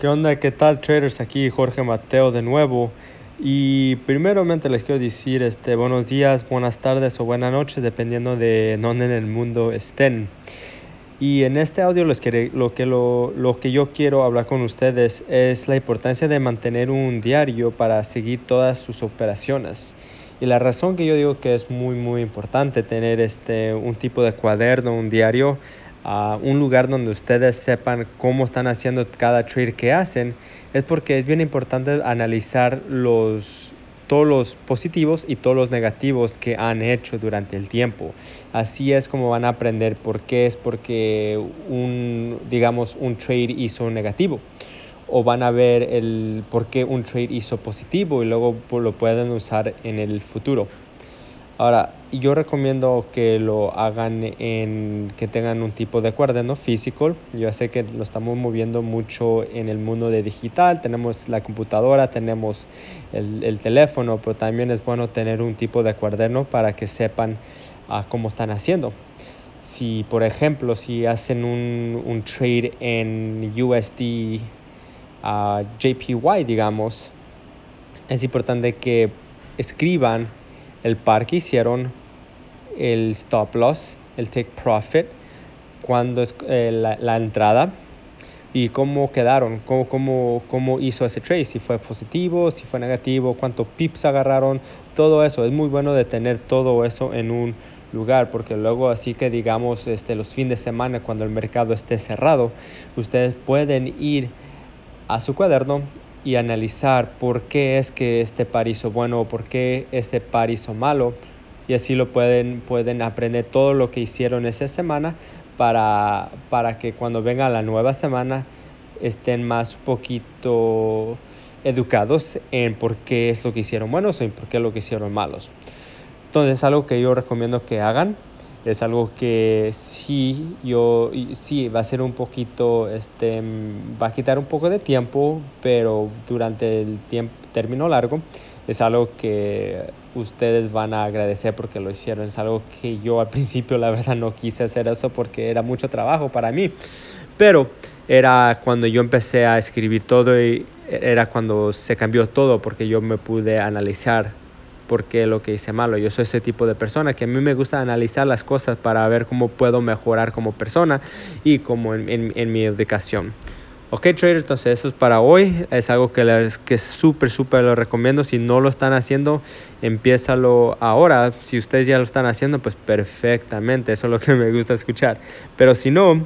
¿Qué onda? ¿Qué tal traders? Aquí Jorge Mateo de nuevo. Y primeramente les quiero decir este, buenos días, buenas tardes o buenas noches, dependiendo de dónde en el mundo estén. Y en este audio les quiere, lo, que lo, lo que yo quiero hablar con ustedes es la importancia de mantener un diario para seguir todas sus operaciones. Y la razón que yo digo que es muy muy importante tener este un tipo de cuaderno, un diario, a un lugar donde ustedes sepan cómo están haciendo cada trade que hacen, es porque es bien importante analizar los, todos los positivos y todos los negativos que han hecho durante el tiempo. Así es como van a aprender por qué es porque un, digamos, un trade hizo negativo. O van a ver el por qué un trade hizo positivo y luego lo pueden usar en el futuro. Ahora, yo recomiendo que lo hagan en que tengan un tipo de cuaderno físico. Yo sé que lo estamos moviendo mucho en el mundo de digital. Tenemos la computadora, tenemos el, el teléfono, pero también es bueno tener un tipo de cuaderno para que sepan uh, cómo están haciendo. Si, por ejemplo, si hacen un, un trade en USD uh, JPY, digamos, es importante que escriban el par que hicieron, el stop loss, el take profit, cuando es eh, la, la, entrada. Y cómo quedaron, cómo, cómo, cómo hizo ese trade, si fue positivo, si fue negativo, cuántos pips agarraron, todo eso. Es muy bueno de tener todo eso en un lugar porque luego así que digamos este, los fines de semana cuando el mercado esté cerrado, ustedes pueden ir a su cuaderno y analizar por qué es que este par hizo bueno o por qué este par hizo malo y así lo pueden, pueden aprender todo lo que hicieron esa semana para, para que cuando venga la nueva semana estén más poquito educados en por qué es lo que hicieron buenos y por qué es lo que hicieron malos. Entonces es algo que yo recomiendo que hagan es algo que sí yo sí va a ser un poquito este va a quitar un poco de tiempo pero durante el tiempo término largo es algo que ustedes van a agradecer porque lo hicieron. Es algo que yo al principio la verdad no quise hacer eso porque era mucho trabajo para mí. Pero era cuando yo empecé a escribir todo y era cuando se cambió todo porque yo me pude analizar por qué lo que hice malo. Yo soy ese tipo de persona que a mí me gusta analizar las cosas para ver cómo puedo mejorar como persona y como en mi educación. Ok, trader, entonces eso es para hoy. Es algo que, les, que súper, súper lo recomiendo. Si no lo están haciendo, empiézalo ahora. Si ustedes ya lo están haciendo, pues perfectamente. Eso es lo que me gusta escuchar. Pero si no,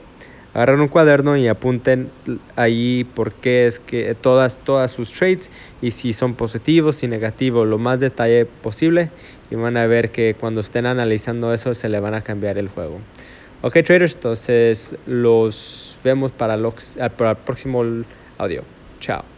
agarren un cuaderno y apunten ahí por qué es que todas, todas sus trades y si son positivos y negativos, lo más detalle posible y van a ver que cuando estén analizando eso se le van a cambiar el juego. Ok traders, entonces los vemos para, para el próximo audio. Chao.